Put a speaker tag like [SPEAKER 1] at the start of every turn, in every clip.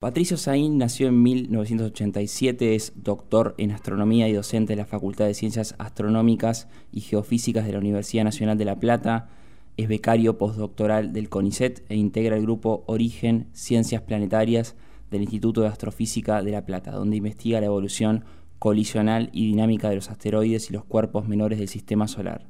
[SPEAKER 1] Patricio Saín nació en 1987, es doctor en astronomía y docente de la Facultad de Ciencias Astronómicas y Geofísicas de la Universidad Nacional de La Plata, es becario postdoctoral del CONICET e integra el grupo Origen Ciencias Planetarias del Instituto de Astrofísica de La Plata, donde investiga la evolución colisional y dinámica de los asteroides y los cuerpos menores del Sistema Solar.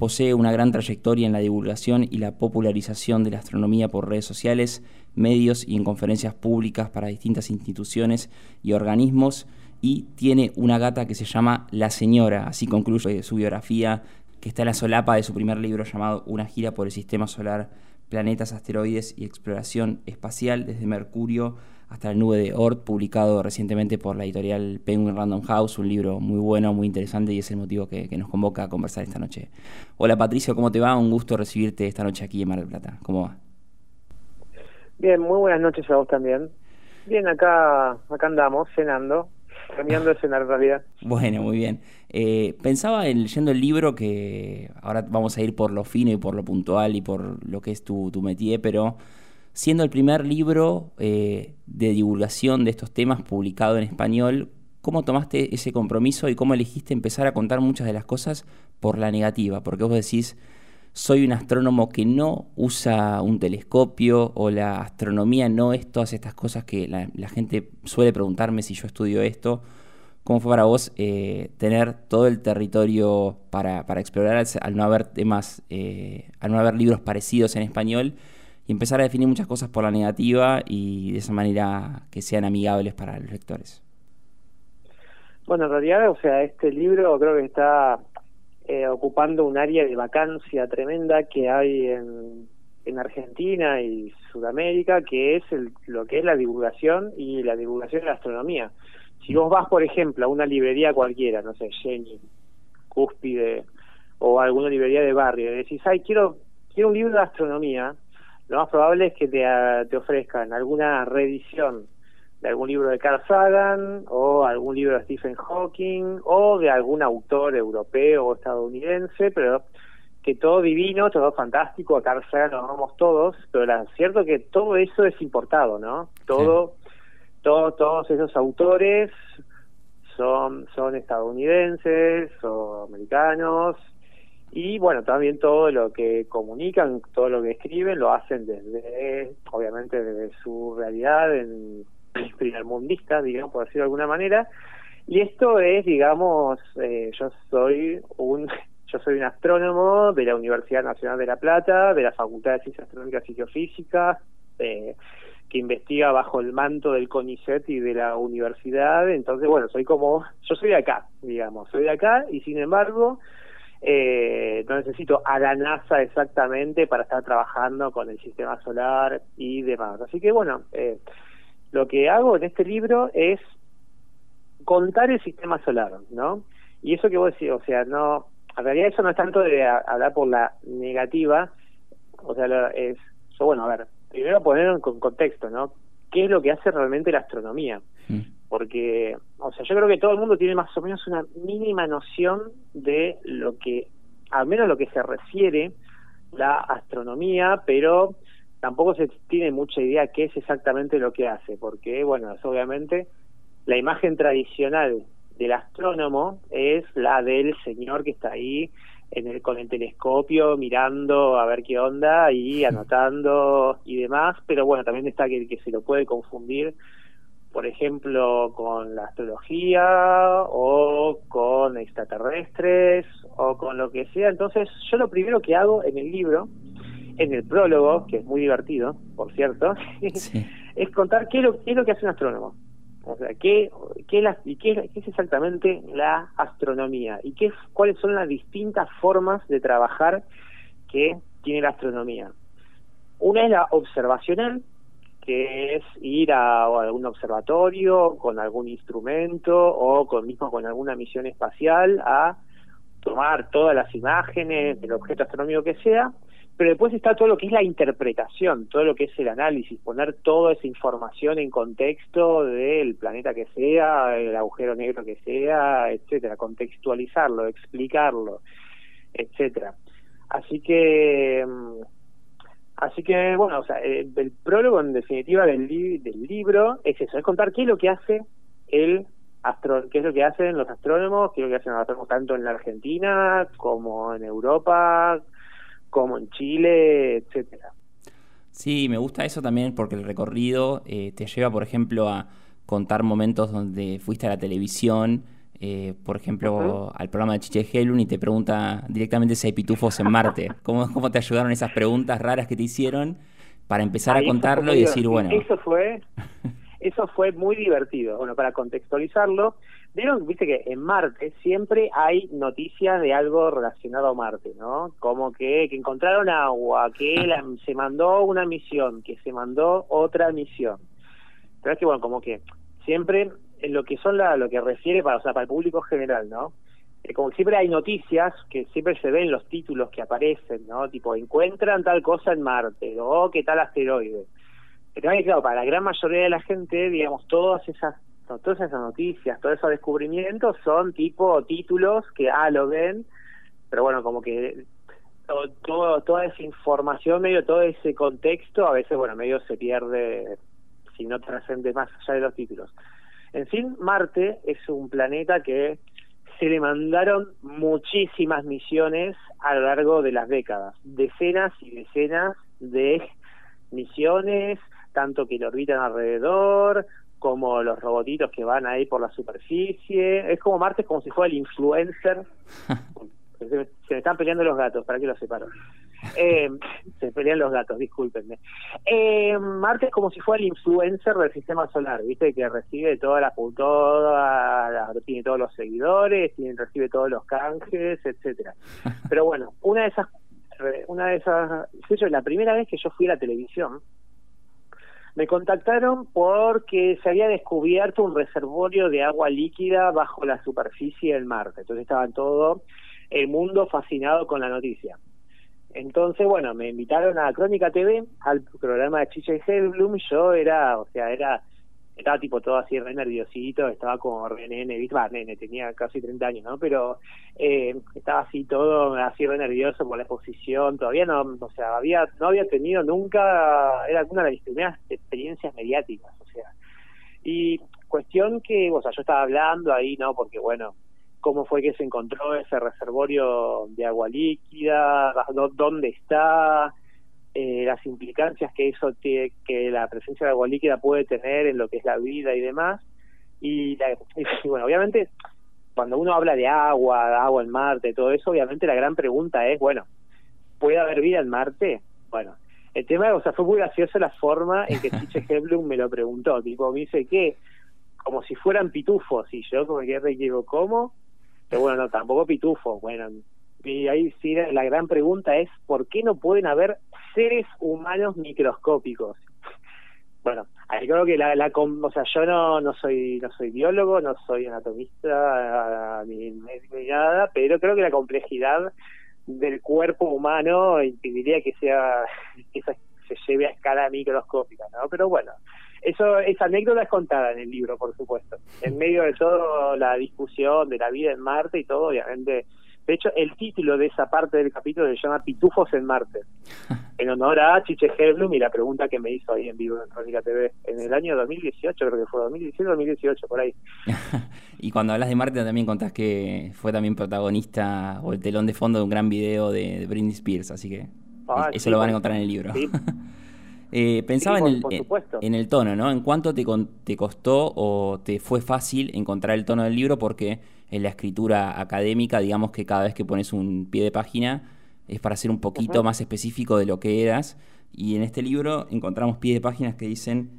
[SPEAKER 1] Posee una gran trayectoria en la divulgación y la popularización de la astronomía por redes sociales, medios y en conferencias públicas para distintas instituciones y organismos y tiene una gata que se llama La Señora, así concluye su biografía que está en la solapa de su primer libro llamado Una gira por el sistema solar, planetas, asteroides y exploración espacial desde Mercurio hasta la nube de Oort, publicado recientemente por la editorial Penguin Random House, un libro muy bueno, muy interesante y es el motivo que, nos convoca a conversar esta noche. Hola Patricio, ¿cómo te va? Un gusto recibirte esta noche aquí en Mar del Plata. ¿Cómo va?
[SPEAKER 2] Bien, muy buenas noches a vos también. Bien, acá, acá andamos, cenando, cambiando de cenar en realidad.
[SPEAKER 1] Bueno, muy bien. Eh, pensaba en, leyendo el libro que ahora vamos a ir por lo fino y por lo puntual y por lo que es tu, tu métier, pero siendo el primer libro eh, de divulgación de estos temas publicado en español, ¿cómo tomaste ese compromiso y cómo elegiste empezar a contar muchas de las cosas por la negativa? Porque vos decís, soy un astrónomo que no usa un telescopio o la astronomía no es todas estas cosas que la, gente suele preguntarme si yo estudio esto. ¿Cómo fue para vos eh, tener todo el territorio para, explorar al no haber temas, eh, al no haber libros parecidos en español? Y empezar a definir muchas cosas por la negativa y de esa manera que sean amigables para los lectores.
[SPEAKER 2] Bueno, en realidad, o sea, este libro creo que está eh, ocupando un área de vacancia tremenda que hay en, en Argentina y Sudamérica, que es el, lo que es la divulgación y la divulgación de la astronomía. Si vos vas, por ejemplo, a una librería cualquiera, no sé, Jenny, Cúspide, o alguna librería de barrio, y decís, ay, quiero, quiero un libro de astronomía, lo más probable es que te, te ofrezcan alguna reedición de algún libro de Carl Sagan o algún libro de Stephen Hawking o de algún autor europeo o estadounidense, pero que todo divino, todo fantástico, a Carl Sagan lo amamos todos, pero es cierto que todo eso es importado, ¿no? Todo, todo todos esos autores son, son estadounidenses o americanos y bueno, también todo lo que comunican, todo lo que escriben, lo hacen desde, obviamente, desde su realidad en primer mundista, digamos, por decirlo de alguna manera. Y esto es, digamos, eh, yo soy un yo soy un astrónomo de la Universidad Nacional de La Plata, de la Facultad de Ciencias Astronómicas y Geofísicas, eh, que investiga bajo el manto del CONICET y de la universidad. Entonces, bueno, soy como, yo soy de acá, digamos, soy de acá y sin embargo eh, no necesito a la NASA exactamente para estar trabajando con el sistema solar y demás. Así que bueno, eh, lo que hago en este libro es contar el sistema solar, ¿no? Y eso que vos decís, o sea, no, en realidad eso no es tanto de hablar por la negativa, o sea, es, bueno, a ver, primero poner en contexto, ¿no? ¿Qué es lo que hace realmente la astronomía? Mm porque, o sea, yo creo que todo el mundo tiene más o menos una mínima noción de lo que, al menos lo que se refiere la astronomía, pero tampoco se tiene mucha idea qué es exactamente lo que hace, porque, bueno, es obviamente la imagen tradicional del astrónomo es la del señor que está ahí en el, con el telescopio mirando a ver qué onda y anotando y demás, pero bueno, también está que, que se lo puede confundir por ejemplo, con la astrología o con extraterrestres o con lo que sea. Entonces, yo lo primero que hago en el libro, en el prólogo, que es muy divertido, por cierto, es contar qué es, lo, qué es lo que hace un astrónomo. O sea, qué, qué, la, y qué, qué, es exactamente la astronomía y qué, cuáles son las distintas formas de trabajar que tiene la astronomía. Una es la observacional, que es ir a, algún observatorio con algún instrumento o con mismo con alguna misión espacial a tomar todas las imágenes del objeto astronómico que sea, pero después está todo lo que es la interpretación, todo lo que es el análisis, poner toda esa información en contexto del planeta que sea, el agujero negro que sea, etcétera, contextualizarlo, explicarlo, etcétera. Así que mm, Así que, bueno, o sea, el, prólogo en definitiva del, del libro es eso, es contar qué es lo que hace el astro qué es lo que hacen los astrónomos, qué es lo que hacen los astrónomos tanto en la Argentina como en Europa, como en Chile, etcétera.
[SPEAKER 1] Sí, me gusta eso también porque el recorrido eh, te lleva, por ejemplo, a contar momentos donde fuiste a la televisión, eh, por ejemplo, al programa de Chiche Helun y te pregunta directamente si hay pitufos en Marte. ¿Cómo, ¿Cómo te ayudaron esas preguntas raras que te hicieron para empezar a contarlo y decir, bueno...
[SPEAKER 2] Eso fue, eso fue muy divertido. Bueno, para contextualizarlo, vieron, viste que en Marte siempre hay noticias de algo relacionado a Marte, ¿no? Como que, que encontraron agua, que se mandó una misión, que se mandó otra misión. Pero es que, bueno, como que siempre en lo que son la, lo que refiere para, o sea, para el público general, ¿no? Eh, como siempre hay noticias que siempre se ven los títulos que aparecen, ¿no? Tipo, encuentran tal cosa en Marte, o qué tal asteroide. Pero claro, para la gran mayoría de la gente, digamos, todas esas todas esas noticias, todos esos descubrimientos son tipo títulos que, ah, lo ven, pero bueno, como que todo, toda esa información, medio todo ese contexto, a veces, bueno, medio se pierde si no trascende más allá de los títulos. En fin, Marte es un planeta que se le mandaron muchísimas misiones a lo largo de las décadas, decenas y decenas de misiones, tanto que lo orbitan alrededor, como los robotitos que van ahí por la superficie. Es como Marte, es como si fuera el influencer Se, me están peleando los gatos, ¿para qué los separo? Eh, se pelean los gatos, discúlpenme. Eh, Marte es como si fuera el influencer del sistema solar, ¿viste? Que recibe toda la toda, tiene todos los seguidores, tiene, recibe todos los canjes, etcétera. Pero bueno, una de esas, una de esas, la primera vez que yo fui a la televisión, me contactaron porque se había descubierto un reservorio de agua líquida bajo la superficie del Marte. Entonces estaban todos el mundo fascinado con la noticia. Entonces, bueno, me invitaron a Crónica TV, al programa de Chicha y Hellblum, yo era, o sea, era, estaba tipo todo así re nerviosito, estaba como re nene, ¿viste? nene, tenía casi 30 años, ¿no? Pero eh, estaba así todo, así re nervioso por la exposición, todavía no, o sea, había, no había tenido nunca, era una de mis primeras experiencias mediáticas, o sea, y cuestión que, o sea, yo estaba hablando ahí, ¿no? Porque, bueno, cómo fue que se encontró ese reservorio de agua líquida, dónde está, eh, las implicancias que eso que la presencia de agua líquida puede tener en lo que es la vida y demás. Y, bueno, obviamente cuando uno habla de agua, agua en Marte, todo eso, obviamente la gran pregunta es, bueno, ¿puede haber vida en Marte? Bueno, el tema, o sea, fue muy graciosa la forma en que Chiche Heblum me lo preguntó, tipo, me dice que como si fueran pitufos, y yo como que digo, ¿cómo? Pero bueno, no, tampoco pitufo. Bueno, y ahí sí la gran pregunta es, ¿por qué no pueden haber seres humanos microscópicos? Bueno, ahí creo que la, la o sea, yo no, no soy no soy biólogo, no soy anatomista ni ni nada, pero creo que la complejidad del cuerpo humano impediría que sea que se lleve a escala microscópica, ¿no? Pero bueno, eso, esa anécdota es contada en el libro, por supuesto. En medio de toda la discusión de la vida en Marte y todo, obviamente. De hecho, el título de esa parte del capítulo se llama Pitufos en Marte, en honor a Chiche Herblum y la pregunta que me hizo ahí en vivo en Crónica TV en el año 2018, creo que fue 2017 2018, por ahí.
[SPEAKER 1] y cuando hablas de Marte también contás que fue también protagonista o el telón de fondo de un gran video de, Britney Spears, así que ah, eso lo van a encontrar en el libro. Sí. Eh, pensaba en, el, en, el tono, ¿no? ¿En cuánto te, te costó o te fue fácil encontrar el tono del libro? Porque en la escritura académica, digamos que cada vez que pones un pie de página es para ser un poquito más específico de lo que eras. Y en este libro encontramos pies de páginas que dicen,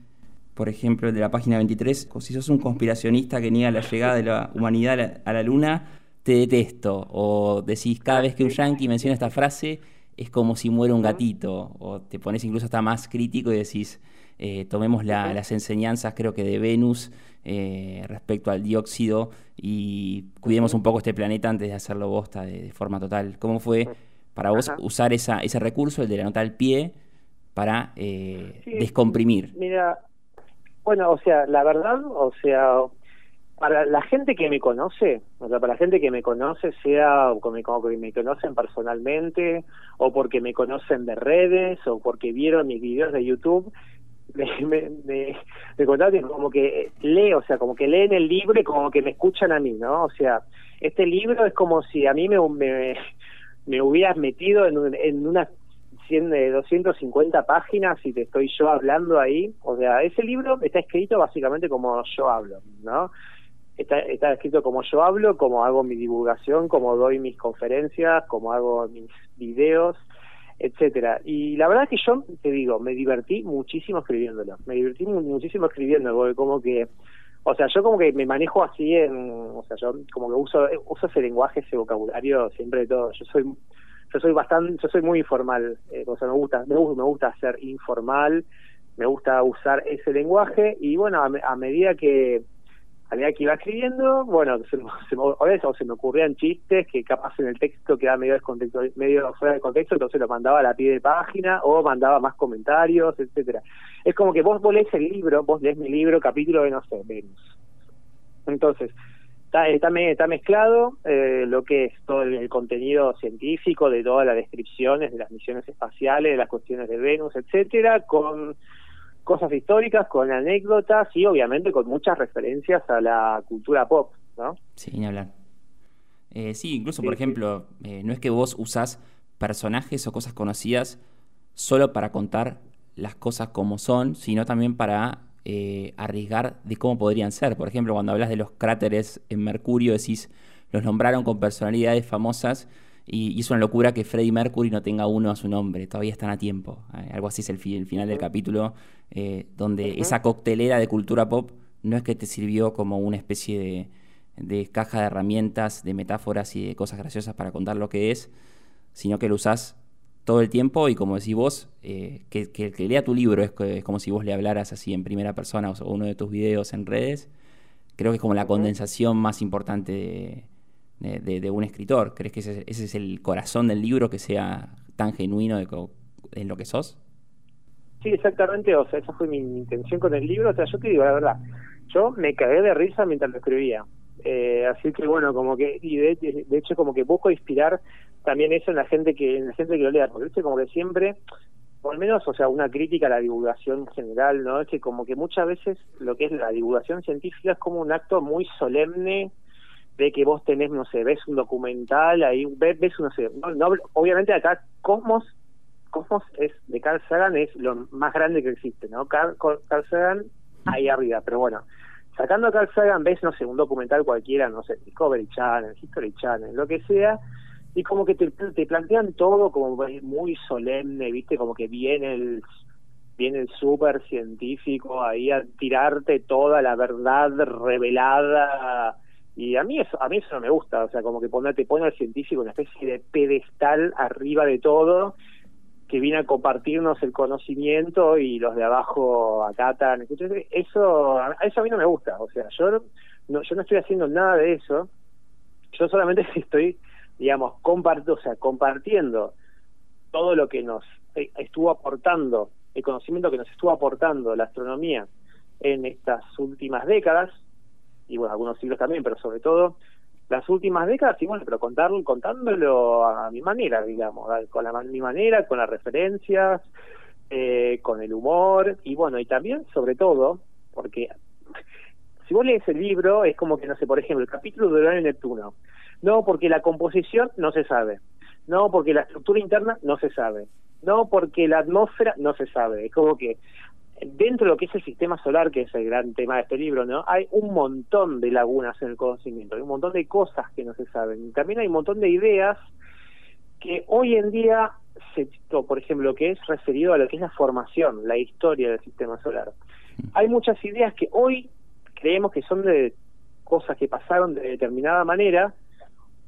[SPEAKER 1] por ejemplo, el de la página 23, si sos un conspiracionista que niega la llegada de la humanidad a la luna, te detesto. O decís, cada vez que un yankee menciona esta frase, es como si muere un gatito, o te pones incluso hasta más crítico y decís, eh, tomemos las enseñanzas creo que de Venus eh, respecto al dióxido y cuidemos un poco este planeta antes de hacerlo bosta de, forma total. ¿Cómo fue para vos usar esa, ese recurso, el de la nota al pie, para eh, descomprimir?
[SPEAKER 2] Mira, bueno, o sea, la verdad, o sea, para la gente que me conoce, o sea, para la gente que me conoce, sea como, que me conocen personalmente, o porque me conocen de redes, o porque vieron mis videos de YouTube, me, me, me contaron como que lee, o sea, como que leen el libro y como que me escuchan a mí, ¿no? O sea, este libro es como si a mí me, me, me hubieras metido en, en una 100, 250 páginas y te estoy yo hablando ahí. O sea, ese libro está escrito básicamente como yo hablo, ¿no? Está, está escrito como yo hablo, como hago mi divulgación, como doy mis conferencias, como hago mis videos, etcétera. Y la verdad que yo te digo, me divertí muchísimo escribiéndolo. Me divertí muchísimo escribiendo, porque como que o sea, yo como que me manejo así en, o sea, yo como que uso uso ese lenguaje, ese vocabulario siempre de todo. Yo soy yo soy bastante, yo soy muy informal, eh, o sea, me gusta, me me gusta ser informal, me gusta usar ese lenguaje y bueno, a, medida que a medida que iba escribiendo, bueno, se, se, o se me ocurrían chistes que capaz en el texto quedaba medio medio fuera de contexto, entonces lo mandaba a la pie de página o mandaba más comentarios, etcétera. Es como que vos, vos lees el libro, vos lees mi libro, capítulo de no sé, Venus. Entonces, Está, está, está mezclado eh, lo que es todo el, contenido científico de todas las descripciones de las misiones espaciales, de las cuestiones de Venus, etcétera, con cosas históricas, con anécdotas y obviamente con muchas referencias a la cultura pop, ¿no?
[SPEAKER 1] Sí, ni hablar. Eh, sí, incluso, por ejemplo, eh, no es que vos usás personajes o cosas conocidas solo para contar las cosas como son, sino también para eh, arriesgar de cómo podrían ser. Por ejemplo, cuando hablas de los cráteres en Mercurio, decís, los nombraron con personalidades famosas y, es una locura que Freddie Mercury no tenga uno a su nombre, todavía están a tiempo. Eh, algo así es el, final del capítulo, eh, donde esa coctelera de cultura pop no es que te sirvió como una especie de, de, caja de herramientas, de metáforas y de cosas graciosas para contar lo que es, sino que lo usás todo el tiempo y como decís vos, eh, que, el que lea tu libro es, como si vos le hablaras así en primera persona o, uno de tus videos en redes. Creo que es como la condensación más importante de, un escritor. ¿Crees que ese, es el corazón del libro, que sea tan genuino de, en lo que sos?
[SPEAKER 2] Sí, exactamente. O sea, esa fue mi, intención con el libro. O sea, yo te digo la verdad. Yo me cagué de risa mientras lo escribía. Eh, así que bueno, como que, y de, de, hecho como que busco inspirar también eso en la gente que en la gente que lo lea, porque como que siempre, por lo menos, o sea, una crítica a la divulgación general, ¿no? Es que como que muchas veces lo que es la divulgación científica es como un acto muy solemne de que vos tenés, no sé, ves un documental, ahí ves, ves no sé, no, obviamente acá Cosmos, Cosmos es de Carl Sagan es lo más grande que existe, ¿no? Carl, Carl Sagan ahí arriba, pero bueno, sacando a Carl Sagan ves, no sé, un documental cualquiera, no sé, Discovery Channel, History Channel, lo que sea, y como que te, te plantean todo como muy solemne, ¿viste? Como que viene el viene el súper científico ahí a tirarte toda la verdad revelada y a mí eso a mí eso no me gusta o sea como que pone, te pone al científico una especie de pedestal arriba de todo que viene a compartirnos el conocimiento y los de abajo acatan. Eso eso a mí no me gusta o sea yo no yo no estoy haciendo nada de eso. Yo solamente estoy digamos, o sea, compartiendo todo lo que nos eh, estuvo aportando, el conocimiento que nos estuvo aportando la astronomía en estas últimas décadas, y bueno, algunos siglos también, pero sobre todo las últimas décadas, y bueno, pero contarlo, contándolo a mi manera, digamos, con la, mi manera, con las referencias, eh, con el humor, y bueno, y también, sobre todo, porque si vos lees el libro, es como que, no sé, por ejemplo, el capítulo de Urano y Neptuno, no, porque la composición no se sabe. No, porque la estructura interna no se sabe. No, porque la atmósfera no se sabe. Es como que dentro de lo que es el sistema solar, que es el gran tema de este libro, ¿no? Hay un montón de lagunas en el conocimiento, hay un montón de cosas que no se saben. También hay un montón de ideas que hoy en día, se, por ejemplo, lo que es referido a lo que es la formación, la historia del sistema solar. Hay muchas ideas que hoy creemos que son de cosas que pasaron de determinada manera,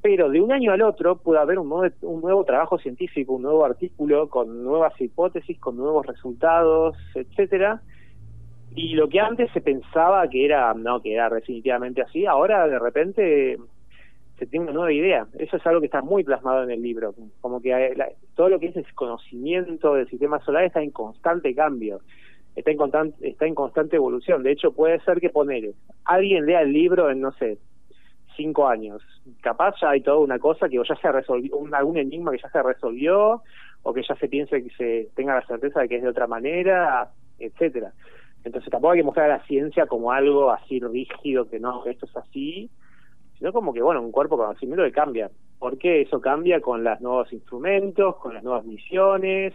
[SPEAKER 2] pero de un año al otro puede haber un nuevo, un nuevo trabajo científico, un nuevo artículo con nuevas hipótesis, con nuevos resultados, etcétera. Y lo que antes se pensaba que era no que era definitivamente así, ahora de repente se tiene una nueva idea. Eso es algo que está muy plasmado en el libro, como que todo lo que es el conocimiento del sistema solar está en constante cambio. está en, constante, está en constante evolución. De hecho, puede ser que ponele, alguien lea el libro en, no sé, cinco años. Capaz ya hay toda una cosa que ya se resolvió, un, algún enigma que ya se resolvió, o que ya se piense que se tenga la certeza de que es de otra manera, etcétera. Entonces tampoco hay que mostrar a la ciencia como algo así rígido, que no, esto es así, sino como que, bueno, un cuerpo conocimiento que cambia. ¿Por qué eso cambia con los nuevos instrumentos, con las nuevas misiones,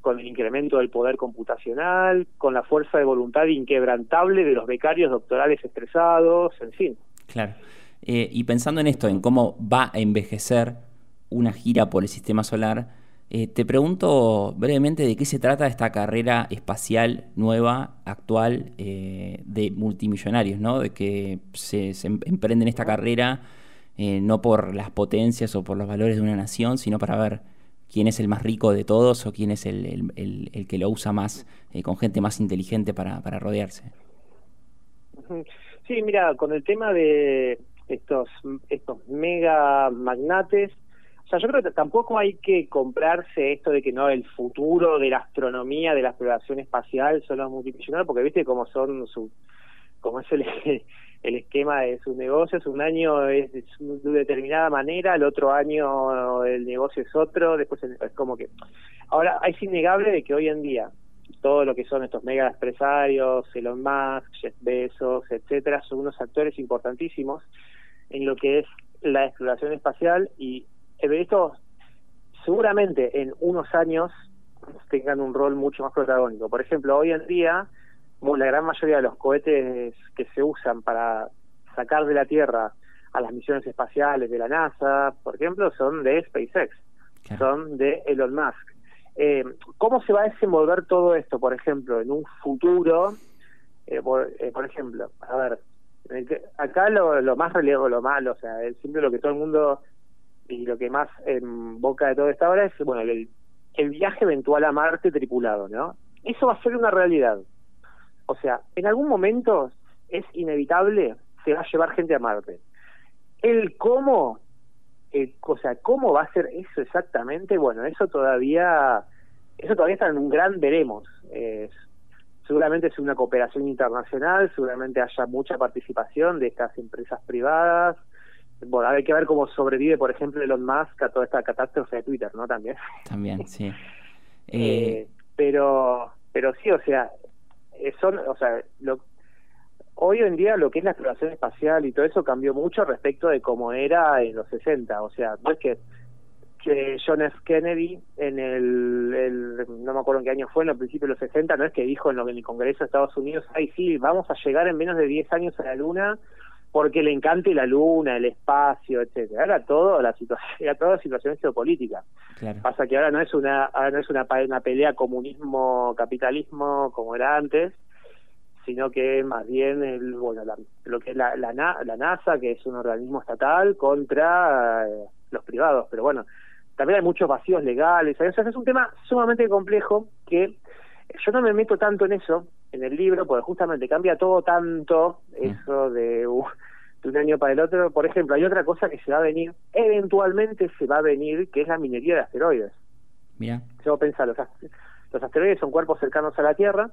[SPEAKER 2] con el incremento del poder computacional, con la fuerza de voluntad inquebrantable de los becarios doctorales estresados, en fin.
[SPEAKER 1] Claro. Eh, y pensando en esto, en cómo va a envejecer una gira por el sistema solar, eh, te pregunto brevemente de qué se trata esta carrera espacial nueva, actual, eh, de multimillonarios, ¿no? De que se, em-, emprenden esta carrera no por las potencias o por los valores de una nación, sino para ver quién es el más rico de todos o quién es el, el, que lo usa más, con gente más inteligente para, para rodearse.
[SPEAKER 2] Sí, mira, con el tema de estos, estos mega magnates, o sea, yo creo que tampoco hay que comprarse esto de que no el futuro de la astronomía, de la exploración espacial son los multimillonarios, porque viste cómo son su, como es el, el esquema de sus negocios, un año es de determinada manera, el otro año el negocio es otro, después es como que... Ahora, es innegable de que hoy en día todo lo que son estos mega empresarios, Elon Musk, Jeff Bezos, etcétera, son unos actores importantísimos en lo que es la exploración espacial y estos seguramente en unos años tengan un rol mucho más protagónico. Por ejemplo, hoy en día la gran mayoría de los cohetes que se usan para sacar de la Tierra a las misiones espaciales de la NASA, por ejemplo, son de SpaceX, son de Elon Musk. Eh, ¿Cómo se va a desenvolver todo esto, por ejemplo, en un futuro? Eh, por, eh, por, ejemplo, a ver, acá lo, lo más relevo, lo malo, o sea, siempre lo que todo el mundo y lo que más en boca de todo esta hora es, bueno, el, el viaje eventual a Marte tripulado, ¿no? Eso va a ser una realidad. O sea, en algún momento es inevitable, se va a llevar gente a Marte. El cómo, eh, o sea, cómo va a ser eso exactamente, bueno, eso todavía, eso todavía está en un gran veremos. Seguramente es una cooperación internacional, seguramente haya mucha participación de estas empresas privadas. Bueno, hay que ver cómo sobrevive, por ejemplo, Elon Musk a toda esta catástrofe de Twitter, ¿no? También.
[SPEAKER 1] También, sí.
[SPEAKER 2] Eh, pero, pero sí, o sea, eh, son, o sea, lo, hoy en día lo que es la exploración espacial y todo eso cambió mucho respecto de cómo era en los 60, o sea, no es que, que John F. Kennedy en el, no me acuerdo en qué año fue, en el principio de los 60, no es que dijo en, lo, en el Congreso de Estados Unidos, ay sí, vamos a llegar en menos de 10 años a la Luna porque le encante la luna, el espacio, etcétera. Era todo la situación, era toda situación geopolítica. Pasa que ahora no es una, ahora no es una, una pelea comunismo capitalismo como era antes, sino que más bien el, bueno lo que es la, la, la, NASA, que es un organismo estatal, contra eh, los privados. Pero bueno, también hay muchos vacíos legales. O sea, es un tema sumamente complejo que yo no me meto tanto en eso, en el libro, porque justamente cambia todo tanto, mm. eso de, de un año para el otro. Por ejemplo, hay otra cosa que se va a venir, eventualmente se va a venir, que es la minería de asteroides.
[SPEAKER 1] Mira.
[SPEAKER 2] Yo pensar, los, los asteroides son cuerpos cercanos a la Tierra,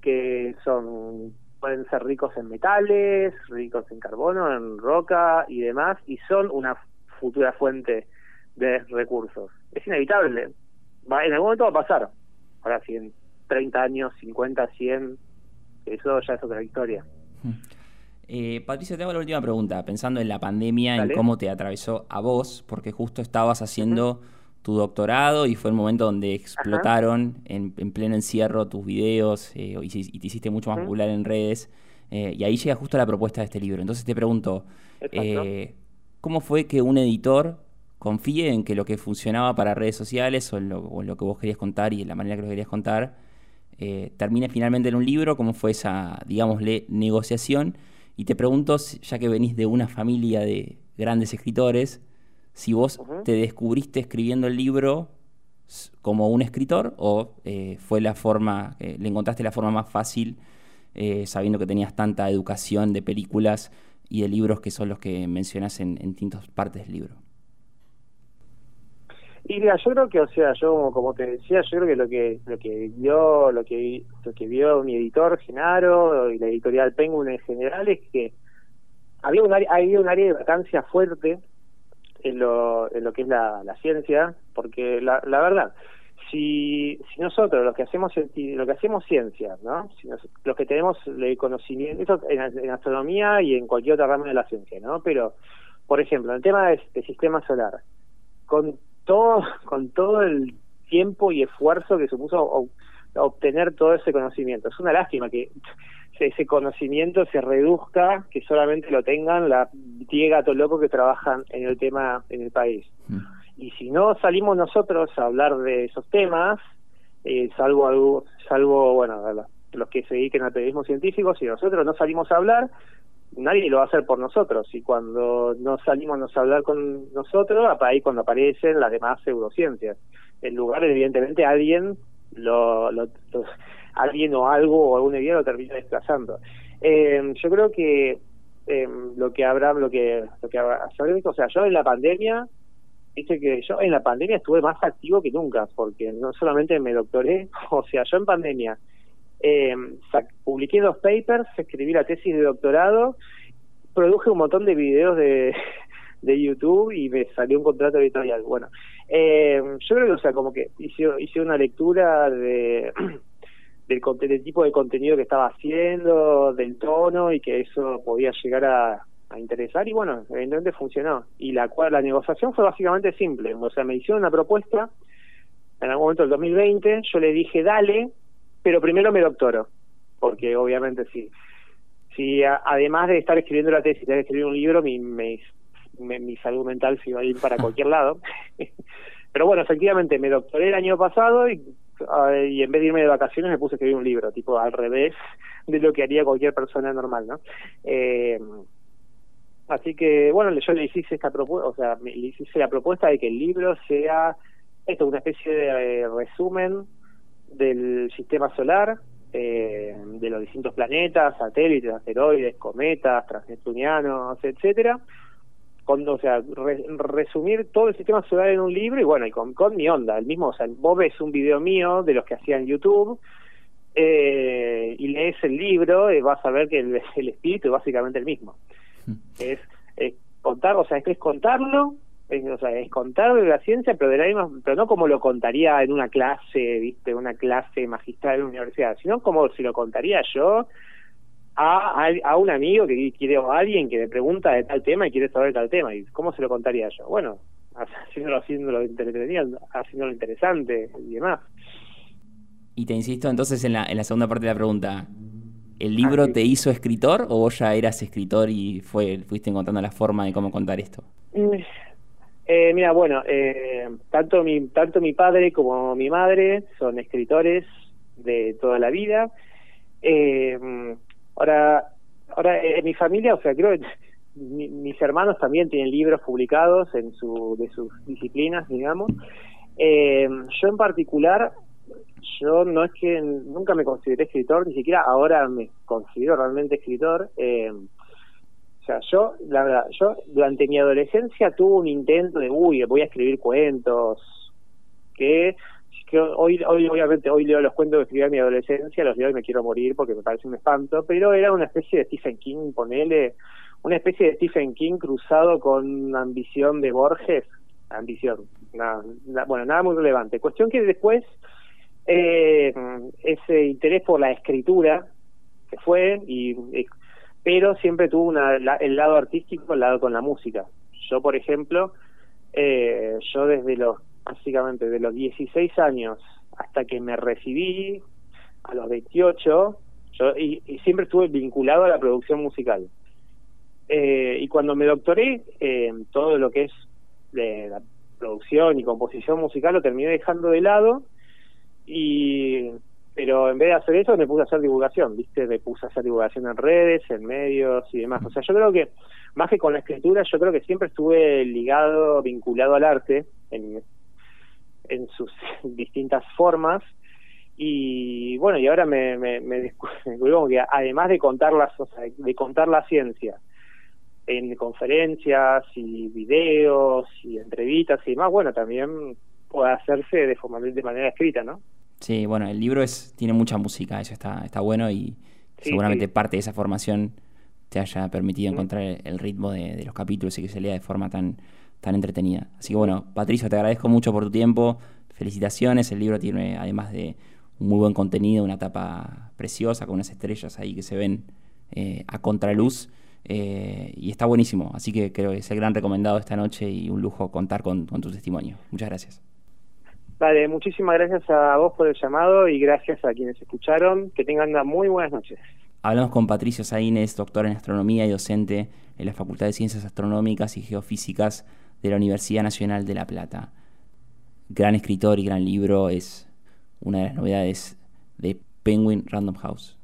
[SPEAKER 2] que son pueden ser ricos en metales, ricos en carbono, en roca y demás, y son una futura fuente de recursos. Es inevitable. Va, en algún momento va a pasar. Ahora, si en 30 años, 50, 100, eso ya es otra victoria.
[SPEAKER 1] Hmm. Eh, Patricia, te hago la última pregunta, pensando en la pandemia, en cómo te atravesó a vos, porque justo estabas haciendo tu doctorado y fue el momento donde explotaron en, pleno encierro tus videos eh, y, te hiciste mucho más popular en redes. Eh, y ahí llega justo la propuesta de este libro. Entonces te pregunto, ¿cómo fue que un editor confíe en que lo que funcionaba para redes sociales o en lo, que vos querías contar y la manera que lo querías contar eh, termine finalmente en un libro, cómo fue esa, digámosle, negociación. Y te pregunto, ya que venís de una familia de grandes escritores, si vos te descubriste escribiendo el libro como un escritor o eh, fue la forma, eh, le encontraste la forma más fácil sabiendo que tenías tanta educación de películas y de libros que son los que mencionas en, en distintas partes del libro.
[SPEAKER 2] Y mira, yo creo que, o sea, yo como te decía, yo creo que lo que lo que vio, lo que lo que vio mi editor Genaro y la editorial Penguin en general es que había un área, había un área de vacancia fuerte en lo, en lo que es la, la ciencia, porque la, la verdad, si, si nosotros los que hacemos lo que hacemos ciencia, ¿no? Los que tenemos el conocimiento en, en, astronomía y en cualquier otra rama de la ciencia, ¿no? Pero por ejemplo, el tema del sistema solar, con todo con todo el tiempo y esfuerzo que supuso obtener todo ese conocimiento. Es una lástima que ese conocimiento se reduzca, que solamente lo tengan la 10 gatos locos que trabajan en el tema en el país. Mm. Y si no salimos nosotros a hablar de esos temas, eh, salvo algo, salvo bueno los que se dediquen al periodismo científico, si nosotros no salimos a hablar, nadie lo va a hacer por nosotros. Y cuando no salimos a hablar con nosotros, ahí cuando aparecen las demás pseudociencias. En lugar, evidentemente, alguien lo, lo, alguien o algo o alguna idea lo termina desplazando. Eh, yo creo que eh, lo que habrá, lo que, lo que habrá, o sea, yo en la pandemia dice que yo en la pandemia estuve más activo que nunca, porque no solamente me doctoré, o sea, yo en pandemia eh, publiqué dos papers, escribí la tesis de doctorado, produje un montón de videos de, YouTube y me salió un contrato editorial. Bueno, eh, yo creo que, o sea, como que hice, una lectura de del, del tipo de contenido que estaba haciendo, del tono y que eso podía llegar a, a interesar y bueno, evidentemente funcionó. Y la, la negociación fue básicamente simple, o sea, me hicieron una propuesta en algún momento del 2020, yo le dije, dale, pero primero me doctoro, porque obviamente sí. Si además de estar escribiendo la tesis, de escribir un libro, mi, mi, mi salud mental se iba a ir para cualquier lado. pero bueno, efectivamente, me doctoré el año pasado y, ah, y en vez de irme de vacaciones me puse a escribir un libro, tipo al revés de lo que haría cualquier persona normal, ¿no? Eh, Así que, bueno, yo le hice esta propuesta, o sea, le hice la propuesta de que el libro sea esto, una especie de eh, resumen del sistema solar, eh, de los distintos planetas, satélites, asteroides, cometas, transneptunianos, etcétera. Con, o sea, resumir todo el sistema solar en un libro y bueno, y con, con mi onda, el mismo, o sea, vos ves un video mío de los que hacía en YouTube eh, y lees el libro y vas a ver que el, el espíritu es básicamente el mismo es, contar, o sea, es, contarlo, es, o sea, es contar de la ciencia, pero de la misma, pero no como lo contaría en una clase, viste, una clase magistral en la universidad, sino como si lo contaría yo a, a, un amigo que quiere o a alguien que me pregunta de tal tema y quiere saber tal tema y cómo se lo contaría yo. Bueno, haciéndolo, haciéndolo entretenido, haciéndolo interesante y demás.
[SPEAKER 1] Y te insisto entonces en la, en la segunda parte de la pregunta. ¿El libro te hizo escritor o vos ya eras escritor y fue fuiste encontrando la forma de cómo contar esto?
[SPEAKER 2] Mm, eh, mira, bueno, eh, tanto mi tanto mi padre como mi madre son escritores de toda la vida. Eh, ahora, ahora en mi familia, o sea, creo que mis hermanos también tienen libros publicados en su de sus disciplinas, digamos. yo en particular yo no es que nunca me consideré escritor, ni siquiera ahora me considero realmente escritor. Eh, sea, yo, la verdad, yo durante mi adolescencia tuve un intento de, uy, voy a escribir cuentos, que, hoy, hoy obviamente hoy leo los cuentos que escribí en mi adolescencia, los leo y me quiero morir porque me parece un espanto, pero era una especie de Stephen King, ponele, una especie de Stephen King cruzado con ambición de Borges, ambición, nada, bueno, nada muy relevante. Cuestión que después eh, ese interés por la escritura que fue y, pero siempre tuvo una, el lado artístico el lado con la música. Yo por ejemplo eh, yo desde los básicamente de los 16 años hasta que me recibí a los 28 yo y, siempre estuve vinculado a la producción musical. Eh, y cuando me doctoré eh, todo lo que es de la producción y composición musical lo terminé dejando de lado y pero en vez de hacer eso me puse a hacer divulgación, ¿viste? Me puse a hacer divulgación en redes, en medios y demás. O sea, yo creo que más que con la escritura, yo creo que siempre estuve ligado, vinculado al arte en, en sus distintas formas. Y bueno, y ahora me, me, me que además de contar, las, de contar la ciencia en conferencias y videos y entrevistas y demás, bueno, también pueda hacerse de, forma, de manera escrita, ¿no?
[SPEAKER 1] Sí, bueno, el libro es tiene mucha música, eso está, está bueno y seguramente parte de esa formación te haya permitido encontrar el, ritmo de, los capítulos y que se lea de forma tan, tan entretenida. Así que bueno, Patricio, te agradezco mucho por tu tiempo, felicitaciones, el libro tiene además de un muy buen contenido, una tapa preciosa con unas estrellas ahí que se ven eh, a contraluz. Eh, y está buenísimo, así que creo que es el gran recomendado esta noche y un lujo contar con, con tu testimonio. Muchas gracias.
[SPEAKER 2] Vale, muchísimas gracias a vos por el llamado y gracias a quienes escucharon. Que tengan una muy buenas noches.
[SPEAKER 1] Hablamos con Patricio Saínez, doctor en astronomía y docente en la Facultad de Ciencias Astronómicas y Geofísicas de la Universidad Nacional de La Plata. Gran escritor y gran libro, es una de las novedades de Penguin Random House.